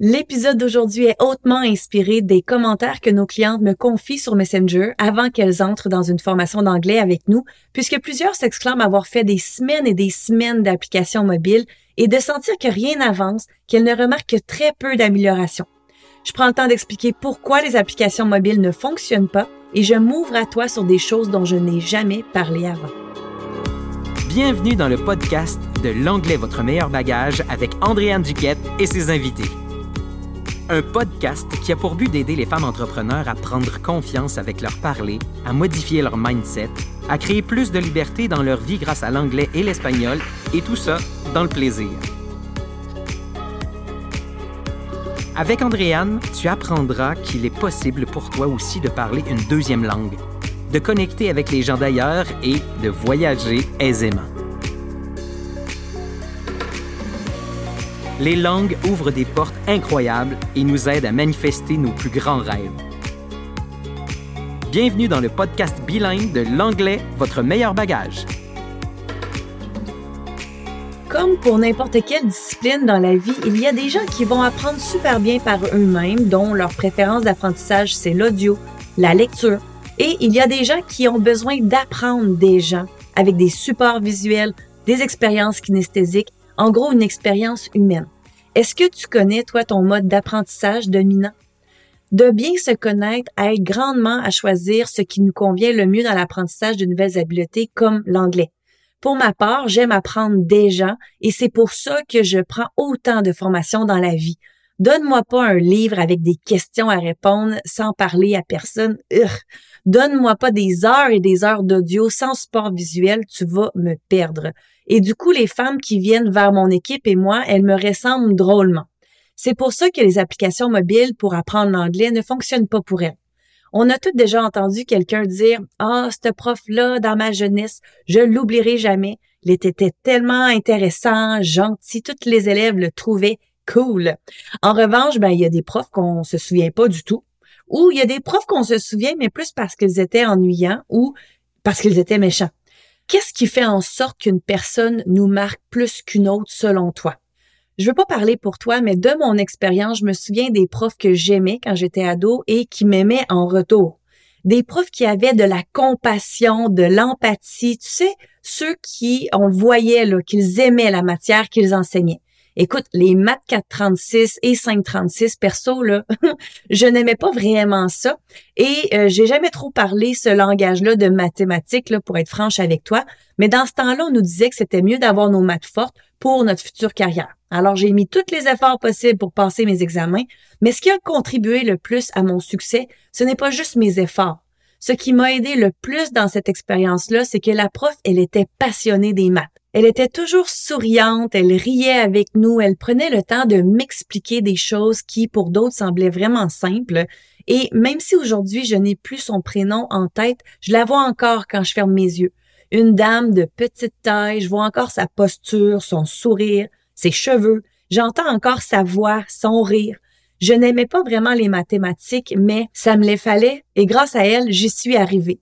L'épisode d'aujourd'hui est hautement inspiré des commentaires que nos clientes me confient sur Messenger avant qu'elles entrent dans une formation d'anglais avec nous, puisque plusieurs s'exclament avoir fait des semaines et des semaines d'applications mobiles et de sentir que rien n'avance, qu'elles ne remarquent que très peu d'amélioration. Je prends le temps d'expliquer pourquoi les applications mobiles ne fonctionnent pas et je m'ouvre à toi sur des choses dont je n'ai jamais parlé avant. Bienvenue dans le podcast de L'anglais votre meilleur bagage avec Andréane Duquette et ses invités un podcast qui a pour but d'aider les femmes entrepreneurs à prendre confiance avec leur parler, à modifier leur mindset, à créer plus de liberté dans leur vie grâce à l'anglais et l'espagnol, et tout ça dans le plaisir. Avec Andréane, tu apprendras qu'il est possible pour toi aussi de parler une deuxième langue, de connecter avec les gens d'ailleurs et de voyager aisément. Les langues ouvrent des portes incroyables et nous aident à manifester nos plus grands rêves. Bienvenue dans le podcast bilingue de l'anglais, votre meilleur bagage. Comme pour n'importe quelle discipline dans la vie, il y a des gens qui vont apprendre super bien par eux-mêmes, dont leur préférence d'apprentissage, c'est l'audio, la lecture. Et il y a des gens qui ont besoin d'apprendre des gens avec des supports visuels, des expériences kinesthésiques en gros, une expérience humaine. Est-ce que tu connais, toi, ton mode d'apprentissage dominant? De bien se connaître aide grandement à choisir ce qui nous convient le mieux dans l'apprentissage de nouvelles habiletés comme l'anglais. Pour ma part, j'aime apprendre des gens et c'est pour ça que je prends autant de formations dans la vie. Donne-moi pas un livre avec des questions à répondre sans parler à personne. Donne-moi pas des heures et des heures d'audio sans support visuel, tu vas me perdre. Et du coup, les femmes qui viennent vers mon équipe et moi, elles me ressemblent drôlement. C'est pour ça que les applications mobiles pour apprendre l'anglais ne fonctionnent pas pour elles. On a toutes déjà entendu quelqu'un dire Ah, ce prof-là, dans ma jeunesse, je l'oublierai jamais. Il était tellement intéressant, gentil, toutes les élèves le trouvaient cool. En revanche, ben, il y a des profs qu'on se souvient pas du tout. Ou il y a des profs qu'on se souvient, mais plus parce qu'ils étaient ennuyants ou parce qu'ils étaient méchants. Qu'est-ce qui fait en sorte qu'une personne nous marque plus qu'une autre selon toi? Je veux pas parler pour toi, mais de mon expérience, je me souviens des profs que j'aimais quand j'étais ado et qui m'aimaient en retour. Des profs qui avaient de la compassion, de l'empathie, tu sais, ceux qui, on le voyait, là, qu'ils aimaient la matière qu'ils enseignaient. Écoute, les maths 436 et 536 perso là, je n'aimais pas vraiment ça et euh, j'ai jamais trop parlé ce langage-là de mathématiques là pour être franche avec toi, mais dans ce temps-là, on nous disait que c'était mieux d'avoir nos maths fortes pour notre future carrière. Alors j'ai mis tous les efforts possibles pour passer mes examens, mais ce qui a contribué le plus à mon succès, ce n'est pas juste mes efforts. Ce qui m'a aidé le plus dans cette expérience-là, c'est que la prof, elle était passionnée des maths. Elle était toujours souriante, elle riait avec nous, elle prenait le temps de m'expliquer des choses qui, pour d'autres, semblaient vraiment simples. Et même si aujourd'hui je n'ai plus son prénom en tête, je la vois encore quand je ferme mes yeux. Une dame de petite taille, je vois encore sa posture, son sourire, ses cheveux, j'entends encore sa voix, son rire. Je n'aimais pas vraiment les mathématiques, mais ça me les fallait et grâce à elle, j'y suis arrivée.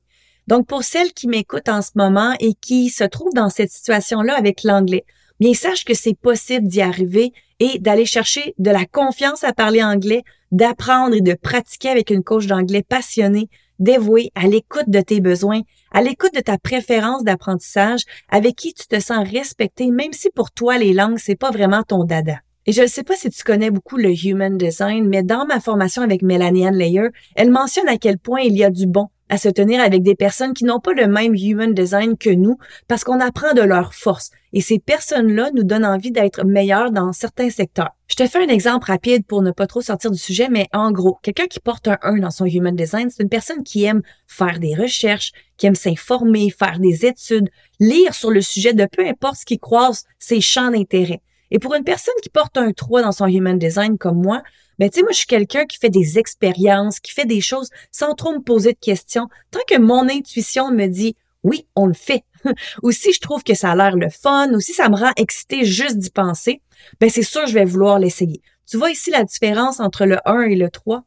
Donc, pour celles qui m'écoutent en ce moment et qui se trouvent dans cette situation-là avec l'anglais, bien, sache que c'est possible d'y arriver et d'aller chercher de la confiance à parler anglais, d'apprendre et de pratiquer avec une coach d'anglais passionnée, dévouée à l'écoute de tes besoins, à l'écoute de ta préférence d'apprentissage, avec qui tu te sens respecté, même si pour toi les langues, c'est pas vraiment ton dada. Et je ne sais pas si tu connais beaucoup le human design, mais dans ma formation avec Melanie Ann Layer, elle mentionne à quel point il y a du bon à se tenir avec des personnes qui n'ont pas le même human design que nous parce qu'on apprend de leurs forces. Et ces personnes-là nous donnent envie d'être meilleurs dans certains secteurs. Je te fais un exemple rapide pour ne pas trop sortir du sujet, mais en gros, quelqu'un qui porte un 1 dans son human design, c'est une personne qui aime faire des recherches, qui aime s'informer, faire des études, lire sur le sujet de peu importe ce qui croise ses champs d'intérêt. Et pour une personne qui porte un 3 dans son human design comme moi, ben, tu sais, moi, je suis quelqu'un qui fait des expériences, qui fait des choses sans trop me poser de questions. Tant que mon intuition me dit, oui, on le fait. ou si je trouve que ça a l'air le fun, ou si ça me rend excité juste d'y penser, ben, c'est sûr, je vais vouloir l'essayer. Tu vois ici la différence entre le 1 et le 3?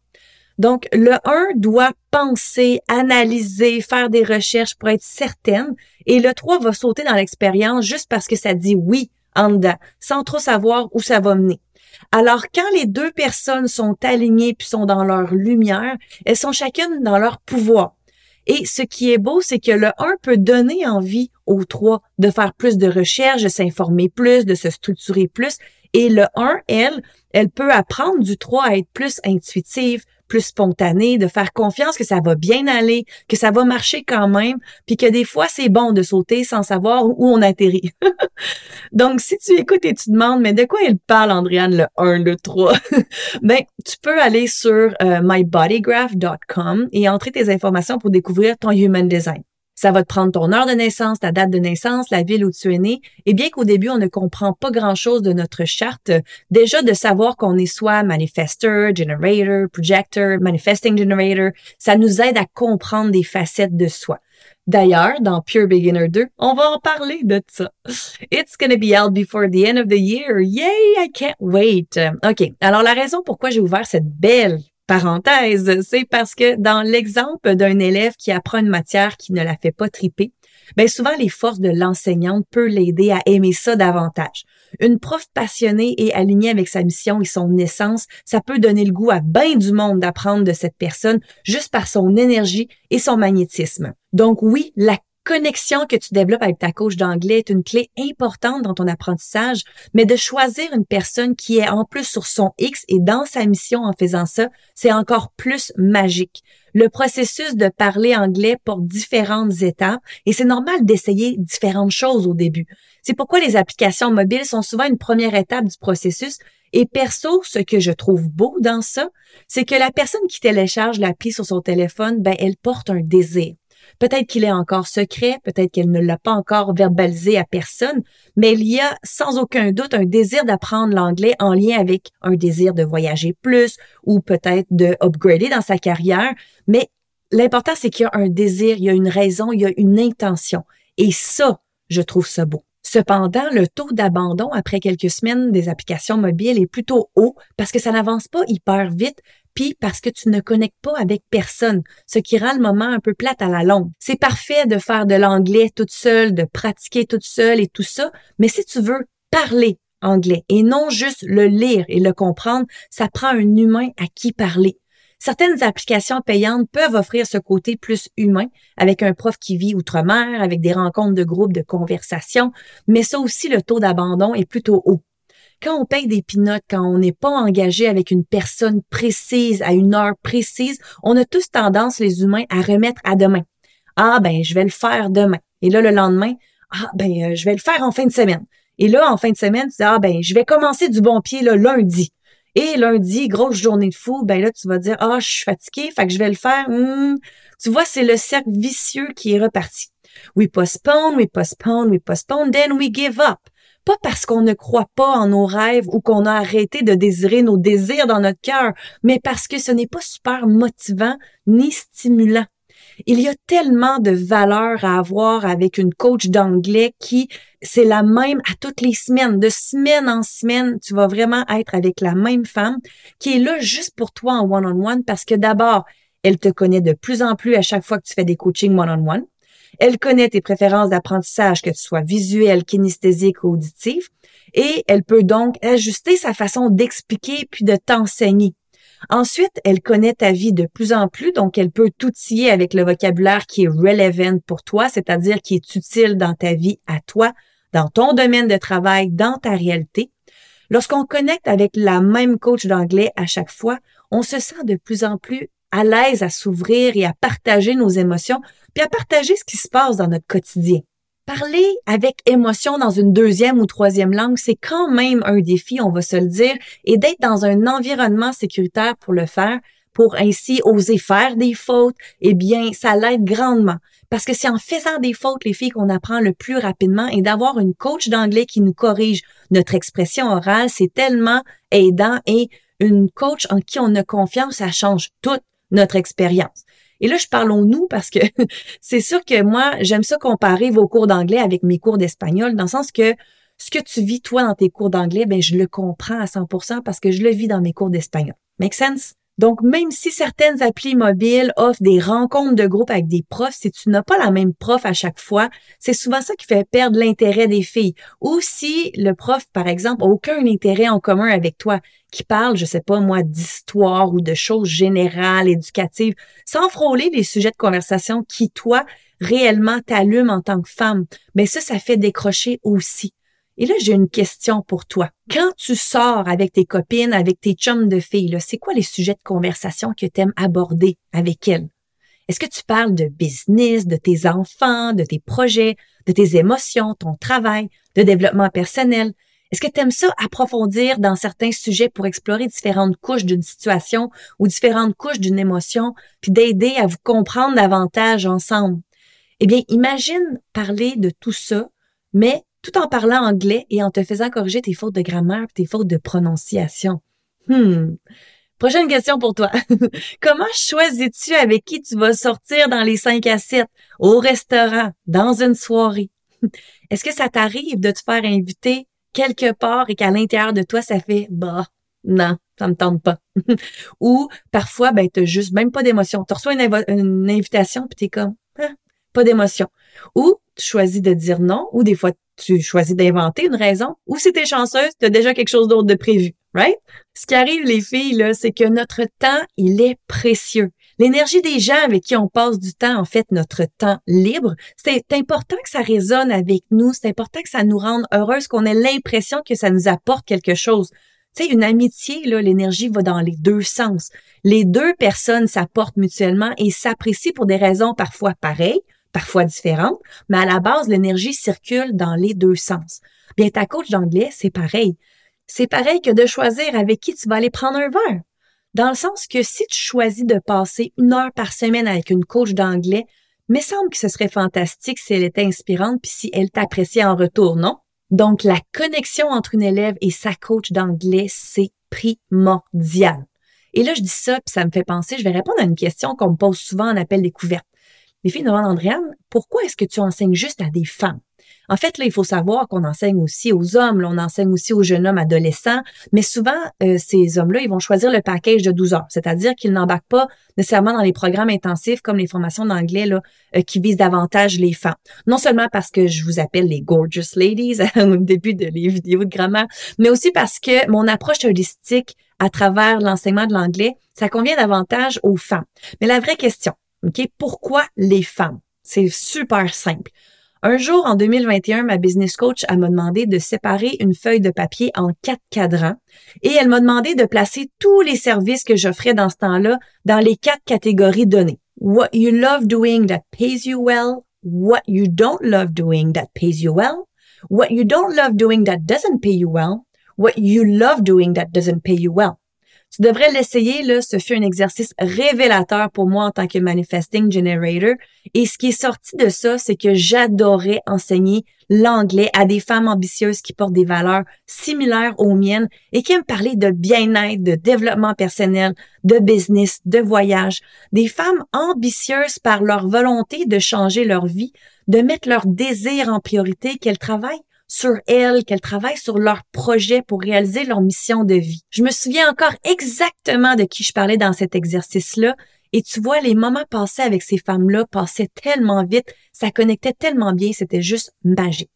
Donc, le 1 doit penser, analyser, faire des recherches pour être certaine, et le 3 va sauter dans l'expérience juste parce que ça dit oui en dedans, sans trop savoir où ça va mener. Alors, quand les deux personnes sont alignées puis sont dans leur lumière, elles sont chacune dans leur pouvoir. Et ce qui est beau, c'est que le 1 peut donner envie au 3 de faire plus de recherches, de s'informer plus, de se structurer plus. Et le 1, elle, elle peut apprendre du 3 à être plus intuitive, plus spontanée, de faire confiance que ça va bien aller, que ça va marcher quand même, puis que des fois c'est bon de sauter sans savoir où on atterrit. Donc si tu écoutes et tu demandes mais de quoi il parle Andréane le 1 le 3 Ben tu peux aller sur euh, mybodygraph.com et entrer tes informations pour découvrir ton human design. Ça va te prendre ton heure de naissance, ta date de naissance, la ville où tu es né. Et bien qu'au début, on ne comprend pas grand-chose de notre charte, déjà de savoir qu'on est soit manifestor, generator, projector, manifesting generator, ça nous aide à comprendre des facettes de soi. D'ailleurs, dans Pure Beginner 2, on va en parler de ça. It's gonna be out before the end of the year. Yay, I can't wait. OK. Alors, la raison pourquoi j'ai ouvert cette belle parenthèse, c'est parce que dans l'exemple d'un élève qui apprend une matière qui ne la fait pas triper, bien souvent les forces de l'enseignante peuvent l'aider à aimer ça davantage. Une prof passionnée et alignée avec sa mission et son essence, ça peut donner le goût à bien du monde d'apprendre de cette personne juste par son énergie et son magnétisme. Donc oui, la connexion que tu développes avec ta coach d'anglais est une clé importante dans ton apprentissage, mais de choisir une personne qui est en plus sur son X et dans sa mission en faisant ça, c'est encore plus magique. Le processus de parler anglais porte différentes étapes et c'est normal d'essayer différentes choses au début. C'est pourquoi les applications mobiles sont souvent une première étape du processus et perso, ce que je trouve beau dans ça, c'est que la personne qui télécharge l'appli sur son téléphone, ben, elle porte un désir. Peut-être qu'il est encore secret, peut-être qu'elle ne l'a pas encore verbalisé à personne, mais il y a sans aucun doute un désir d'apprendre l'anglais en lien avec un désir de voyager plus ou peut-être de upgrader dans sa carrière. Mais l'important, c'est qu'il y a un désir, il y a une raison, il y a une intention. Et ça, je trouve ça beau. Cependant, le taux d'abandon après quelques semaines des applications mobiles est plutôt haut parce que ça n'avance pas hyper vite, puis parce que tu ne connectes pas avec personne, ce qui rend le moment un peu plate à la longue. C'est parfait de faire de l'anglais toute seule, de pratiquer toute seule et tout ça, mais si tu veux parler anglais et non juste le lire et le comprendre, ça prend un humain à qui parler. Certaines applications payantes peuvent offrir ce côté plus humain avec un prof qui vit outre-mer, avec des rencontres de groupe de conversation, mais ça aussi, le taux d'abandon est plutôt haut. Quand on paye des pinottes, quand on n'est pas engagé avec une personne précise à une heure précise, on a tous tendance, les humains, à remettre à demain. Ah ben, je vais le faire demain. Et là, le lendemain, ah ben, euh, je vais le faire en fin de semaine. Et là, en fin de semaine, tu dis, ah ben, je vais commencer du bon pied là, lundi. Et lundi, grosse journée de fou, ben là, tu vas dire, ah, je suis fatigué, fait que je vais le faire. Hmm. Tu vois, c'est le cercle vicieux qui est reparti. We postpone, we postpone, we postpone, then we give up pas parce qu'on ne croit pas en nos rêves ou qu'on a arrêté de désirer nos désirs dans notre cœur, mais parce que ce n'est pas super motivant ni stimulant. Il y a tellement de valeur à avoir avec une coach d'anglais qui, c'est la même à toutes les semaines. De semaine en semaine, tu vas vraiment être avec la même femme qui est là juste pour toi en one-on-one parce que d'abord, elle te connaît de plus en plus à chaque fois que tu fais des coachings one-on-one. Elle connaît tes préférences d'apprentissage, que tu sois visuel, kinesthésique ou auditif, et elle peut donc ajuster sa façon d'expliquer puis de t'enseigner. Ensuite, elle connaît ta vie de plus en plus, donc elle peut t'outiller avec le vocabulaire qui est relevant pour toi, c'est-à-dire qui est utile dans ta vie à toi, dans ton domaine de travail, dans ta réalité. Lorsqu'on connecte avec la même coach d'anglais à chaque fois, on se sent de plus en plus à l'aise à s'ouvrir et à partager nos émotions puis à partager ce qui se passe dans notre quotidien. Parler avec émotion dans une deuxième ou troisième langue, c'est quand même un défi, on va se le dire, et d'être dans un environnement sécuritaire pour le faire, pour ainsi oser faire des fautes, eh bien, ça l'aide grandement. Parce que c'est en faisant des fautes, les filles, qu'on apprend le plus rapidement et d'avoir une coach d'anglais qui nous corrige notre expression orale, c'est tellement aidant et une coach en qui on a confiance, ça change toute notre expérience. Et là, je parle nous parce que c'est sûr que moi, j'aime ça comparer vos cours d'anglais avec mes cours d'espagnol, dans le sens que ce que tu vis toi dans tes cours d'anglais, ben je le comprends à 100% parce que je le vis dans mes cours d'espagnol. Make sense? Donc, même si certaines applis mobiles offrent des rencontres de groupe avec des profs, si tu n'as pas la même prof à chaque fois, c'est souvent ça qui fait perdre l'intérêt des filles. Ou si le prof, par exemple, a aucun intérêt en commun avec toi, qui parle, je sais pas moi, d'histoire ou de choses générales, éducatives, sans frôler les sujets de conversation qui, toi, réellement t'allument en tant que femme, mais ça, ça fait décrocher aussi. Et là, j'ai une question pour toi. Quand tu sors avec tes copines, avec tes chums de filles, c'est quoi les sujets de conversation que tu aimes aborder avec elles? Est-ce que tu parles de business, de tes enfants, de tes projets, de tes émotions, ton travail, de développement personnel? Est-ce que tu aimes ça approfondir dans certains sujets pour explorer différentes couches d'une situation ou différentes couches d'une émotion, puis d'aider à vous comprendre davantage ensemble? Eh bien, imagine parler de tout ça, mais tout en parlant anglais et en te faisant corriger tes fautes de grammaire et tes fautes de prononciation. Hmm. Prochaine question pour toi. Comment choisis-tu avec qui tu vas sortir dans les 5 à 7, au restaurant, dans une soirée? Est-ce que ça t'arrive de te faire inviter quelque part et qu'à l'intérieur de toi, ça fait bah, non, ça me tente pas? Ou parfois, ben, t'as juste même pas d'émotion. Tu reçois une, invitation puis t'es comme, pas d'émotion. Ou tu choisis de dire non, ou des fois tu choisis d'inventer une raison, ou si t'es chanceuse, tu as déjà quelque chose d'autre de prévu, right? Ce qui arrive, les filles, là, c'est que notre temps, il est précieux. L'énergie des gens avec qui on passe du temps, en fait, notre temps libre, c'est important que ça résonne avec nous, c'est important que ça nous rende heureuses, qu'on ait l'impression que ça nous apporte quelque chose. Tu sais, une amitié, là, l'énergie va dans les deux sens. Les deux personnes s'apportent mutuellement et s'apprécient pour des raisons parfois pareilles, parfois différentes, mais à la base, l'énergie circule dans les deux sens. Bien, ta coach d'anglais, c'est pareil. C'est pareil que de choisir avec qui tu vas aller prendre un verre. Dans le sens que si tu choisis de passer une heure par semaine avec une coach d'anglais, me semble que ce serait fantastique si elle était inspirante puis si elle t'appréciait en retour, non? Donc, la connexion entre une élève et sa coach d'anglais, c'est primordial. Et là, je dis ça, puis ça me fait penser, je vais répondre à une question qu'on me pose souvent en appel découverte. Les filles demandent, Andréane, pourquoi est-ce que tu enseignes juste à des femmes? En fait, là, il faut savoir qu'on enseigne aussi aux hommes, là, on enseigne aussi aux jeunes hommes adolescents, mais souvent, euh, ces hommes-là, ils vont choisir le package de 12 heures, c'est-à-dire qu'ils n'embarquent pas nécessairement dans les programmes intensifs comme les formations d'anglais là, euh, qui visent davantage les femmes. Non seulement parce que je vous appelle les gorgeous ladies au début de les vidéos de grammaire, mais aussi parce que mon approche holistique à travers l'enseignement de l'anglais, ça convient davantage aux femmes. Mais la vraie question, OK? Pourquoi les femmes? C'est super simple. Un jour, en 2021, ma business coach m'a demandé de séparer une feuille de papier en quatre cadrans et elle m'a demandé de placer tous les services que j'offrais dans ce temps-là dans les quatre catégories données. What you love doing that pays you well, what you don't love doing that pays you well, what you don't love doing that doesn't pay you well, what you love doing that doesn't pay you well. Tu devrais l'essayer, là. Ce fut un exercice révélateur pour moi en tant que manifesting generator. Et ce qui est sorti de ça, c'est que j'adorais enseigner l'anglais à des femmes ambitieuses qui portent des valeurs similaires aux miennes et qui aiment parler de bien-être, de développement personnel, de business, de voyage. Des femmes ambitieuses par leur volonté de changer leur vie, de mettre leur désir en priorité, qu'elles travaillent sur elles, qu'elles travaillent sur leur projet pour réaliser leur mission de vie. Je me souviens encore exactement de qui je parlais dans cet exercice-là. Et tu vois, les moments passés avec ces femmes-là passaient tellement vite, ça connectait tellement bien, c'était juste magique.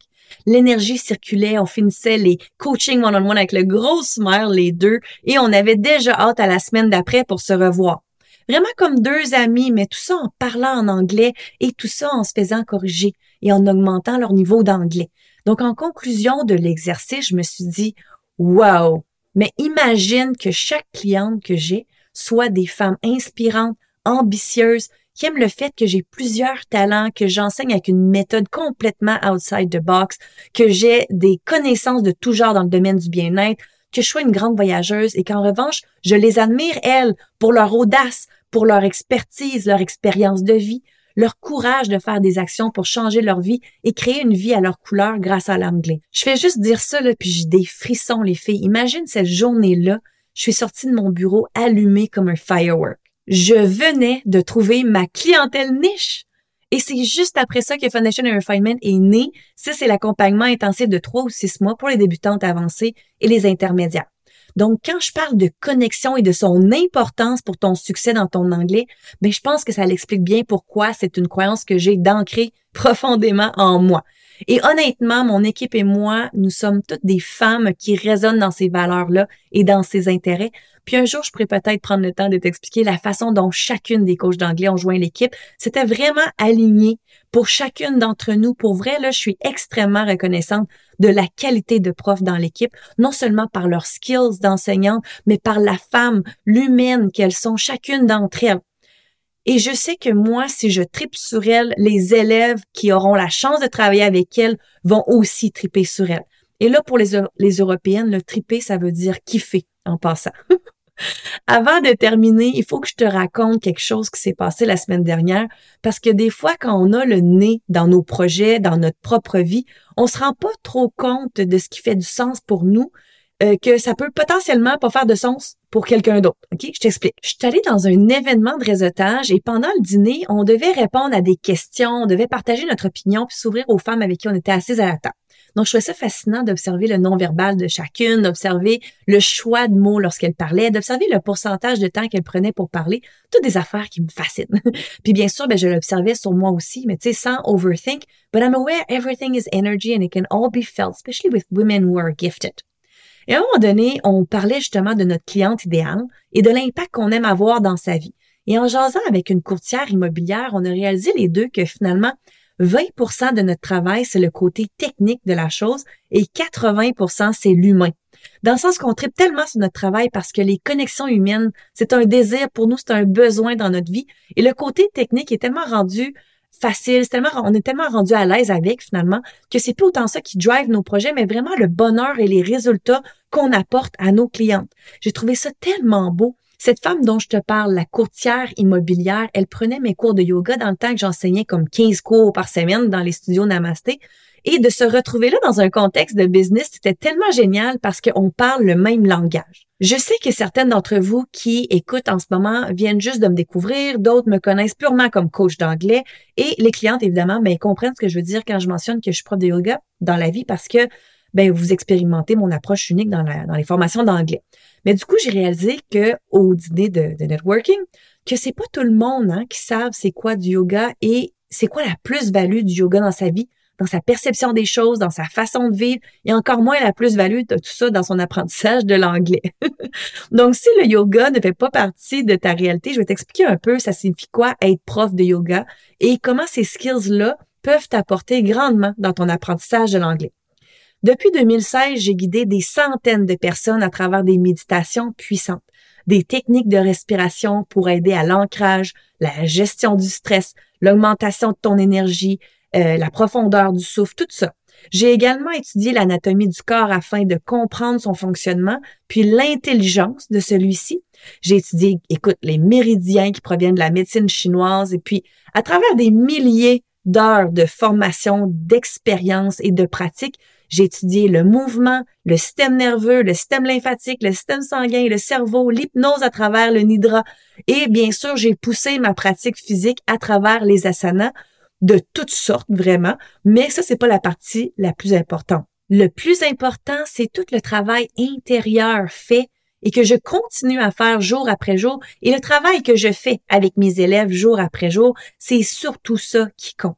L'énergie circulait, on finissait les coaching one-on-one avec le gros smile, les deux, et on avait déjà hâte à la semaine d'après pour se revoir. Vraiment comme deux amis, mais tout ça en parlant en anglais et tout ça en se faisant corriger et en augmentant leur niveau d'anglais. Donc, en conclusion de l'exercice, je me suis dit, wow, mais imagine que chaque cliente que j'ai soit des femmes inspirantes, ambitieuses, qui aiment le fait que j'ai plusieurs talents, que j'enseigne avec une méthode complètement outside the box, que j'ai des connaissances de tout genre dans le domaine du bien-être, que je sois une grande voyageuse et qu'en revanche, je les admire, elles, pour leur audace, pour leur expertise, leur expérience de vie, leur courage de faire des actions pour changer leur vie et créer une vie à leur couleur grâce à l'anglais. Je fais juste dire ça, là, puis j'ai des frissons, les filles. Imagine cette journée-là, je suis sortie de mon bureau allumée comme un firework. Je venais de trouver ma clientèle niche. Et c'est juste après ça que Foundation and Refinement est né. Ça, c'est l'accompagnement intensif de trois ou six mois pour les débutantes avancées et les intermédiaires. Donc, quand je parle de connexion et de son importance pour ton succès dans ton anglais, ben, je pense que ça l'explique bien pourquoi c'est une croyance que j'ai d'ancrer profondément en moi. Et honnêtement, mon équipe et moi, nous sommes toutes des femmes qui résonnent dans ces valeurs-là et dans ces intérêts. Puis un jour, je pourrais peut-être prendre le temps de t'expliquer la façon dont chacune des coachs d'anglais ont joint l'équipe. C'était vraiment aligné pour chacune d'entre nous. Pour vrai, là, je suis extrêmement reconnaissante de la qualité de prof dans l'équipe, non seulement par leurs skills d'enseignante, mais par la femme, l'humaine qu'elles sont chacune d'entre elles. Et je sais que moi, si je tripe sur elle, les élèves qui auront la chance de travailler avec elle vont aussi triper sur elle. Et là, pour les, Européennes, le triper, ça veut dire kiffer en passant. Avant de terminer, il faut que je te raconte quelque chose qui s'est passé la semaine dernière parce que des fois, quand on a le nez dans nos projets, dans notre propre vie, on se rend pas trop compte de ce qui fait du sens pour nous, euh, que ça peut potentiellement pas faire de sens pour quelqu'un d'autre. OK? Je t'explique. Je suis allée dans un événement de réseautage et pendant le dîner, on devait répondre à des questions, on devait partager notre opinion puis s'ouvrir aux femmes avec qui on était assises à la table. Donc, je trouvais ça fascinant d'observer le non-verbal de chacune, d'observer le choix de mots lorsqu'elle parlait, d'observer le pourcentage de temps qu'elle prenait pour parler. Toutes des affaires qui me fascinent. puis bien sûr, ben, je l'observais sur moi aussi, mais tu sais, sans overthink. But I'm aware everything is energy and it can all be felt, especially with women who are gifted. Et à un moment donné, on parlait justement de notre cliente idéale et de l'impact qu'on aime avoir dans sa vie. Et en jasant avec une courtière immobilière, on a réalisé les deux que finalement, 20% de notre travail, c'est le côté technique de la chose et 80% c'est l'humain. Dans le sens qu'on tripe tellement sur notre travail parce que les connexions humaines, c'est un désir pour nous, c'est un besoin dans notre vie. Et le côté technique est tellement rendu facile, tellement, on est tellement rendu à l'aise avec finalement que c'est pas autant ça qui drive nos projets, mais vraiment le bonheur et les résultats qu'on apporte à nos clientes. J'ai trouvé ça tellement beau. Cette femme dont je te parle, la courtière immobilière, elle prenait mes cours de yoga dans le temps que j'enseignais comme 15 cours par semaine dans les studios Namasté. Et de se retrouver là dans un contexte de business, c'était tellement génial parce qu'on parle le même langage. Je sais que certaines d'entre vous qui écoutent en ce moment viennent juste de me découvrir, d'autres me connaissent purement comme coach d'anglais et les clientes évidemment mais comprennent ce que je veux dire quand je mentionne que je suis prof de yoga dans la vie parce que ben vous expérimentez mon approche unique dans, dans les formations d'anglais. Mais du coup, j'ai réalisé que au dîner de, de networking, que c'est pas tout le monde hein, qui savent c'est quoi du yoga et c'est quoi la plus-value du yoga dans sa vie dans sa perception des choses, dans sa façon de vivre, et encore moins la plus-value de tout ça dans son apprentissage de l'anglais. Donc, si le yoga ne fait pas partie de ta réalité, je vais t'expliquer un peu ça signifie quoi être prof de yoga et comment ces skills-là peuvent t'apporter grandement dans ton apprentissage de l'anglais. Depuis 2016, j'ai guidé des centaines de personnes à travers des méditations puissantes, des techniques de respiration pour aider à l'ancrage, la gestion du stress, l'augmentation de ton énergie, euh, la profondeur du souffle, tout ça. J'ai également étudié l'anatomie du corps afin de comprendre son fonctionnement, puis l'intelligence de celui-ci. J'ai étudié, écoute, les méridiens qui proviennent de la médecine chinoise, et puis à travers des milliers d'heures de formation, d'expérience et de pratique, j'ai étudié le mouvement, le système nerveux, le système lymphatique, le système sanguin, le cerveau, l'hypnose à travers le nidra. Et bien sûr, j'ai poussé ma pratique physique à travers les asanas de toutes sortes, vraiment, mais ça, c'est pas la partie la plus importante. Le plus important, c'est tout le travail intérieur fait et que je continue à faire jour après jour. Et le travail que je fais avec mes élèves jour après jour, c'est surtout ça qui compte.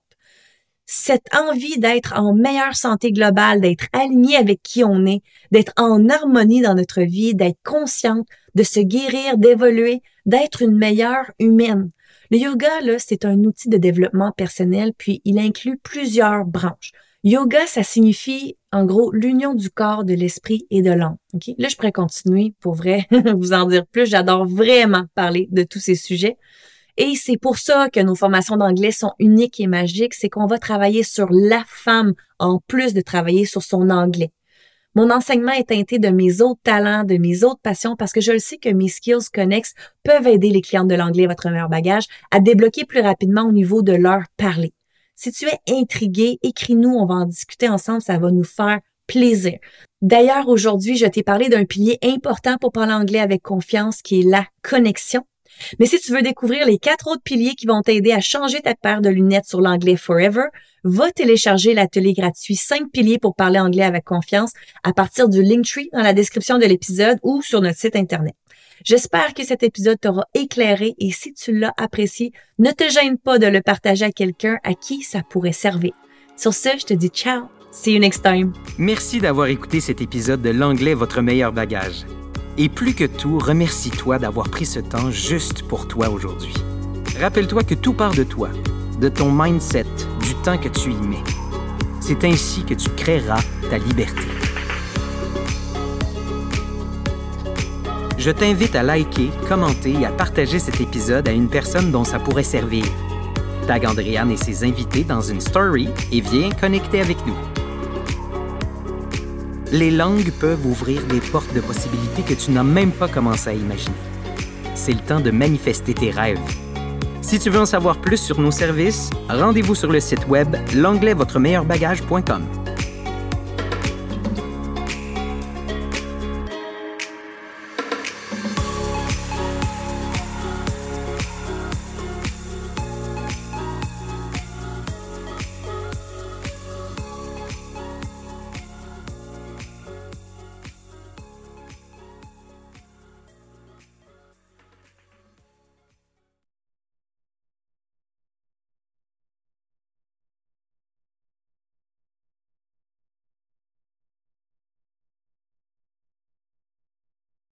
Cette envie d'être en meilleure santé globale, d'être aligné avec qui on est, d'être en harmonie dans notre vie, d'être consciente, de se guérir, d'évoluer, d'être une meilleure humaine. Le yoga, c'est un outil de développement personnel, puis il inclut plusieurs branches. Yoga, ça signifie, en gros, l'union du corps, de l'esprit et de l'âme. Okay? Là, je pourrais continuer, pour vrai, vous en dire plus. J'adore vraiment parler de tous ces sujets. Et c'est pour ça que nos formations d'anglais sont uniques et magiques, c'est qu'on va travailler sur la femme en plus de travailler sur son anglais. Mon enseignement est teinté de mes autres talents, de mes autres passions, parce que je le sais que mes skills connexes peuvent aider les clientes de l'anglais, votre meilleur bagage, à débloquer plus rapidement au niveau de leur parler. Si tu es intrigué, écris-nous, on va en discuter ensemble, ça va nous faire plaisir. D'ailleurs, aujourd'hui, je t'ai parlé d'un pilier important pour parler anglais avec confiance qui est la connexion. Mais si tu veux découvrir les quatre autres piliers qui vont t'aider à changer ta paire de lunettes sur l'anglais forever, va télécharger l'atelier gratuit 5 piliers pour parler anglais avec confiance à partir du Linktree dans la description de l'épisode ou sur notre site internet. J'espère que cet épisode t'aura éclairé et si tu l'as apprécié, ne te gêne pas de le partager à quelqu'un à qui ça pourrait servir. Sur ce, je te dis ciao. See you next time. Merci d'avoir écouté cet épisode de L'anglais, votre meilleur bagage. Et plus que tout, remercie-toi d'avoir pris ce temps juste pour toi aujourd'hui. Rappelle-toi que tout part de toi, de ton mindset, du temps que tu y mets. C'est ainsi que tu créeras ta liberté. Je t'invite à liker, commenter et à partager cet épisode à une personne dont ça pourrait servir. Tag Andréane et ses invités dans une story et viens connecter avec nous. Les langues peuvent ouvrir des portes de possibilités que tu n'as même pas commencé à imaginer. C'est le temps de manifester tes rêves. Si tu veux en savoir plus sur nos services, rendez-vous sur le site web l'anglais votre meilleur bagage.com.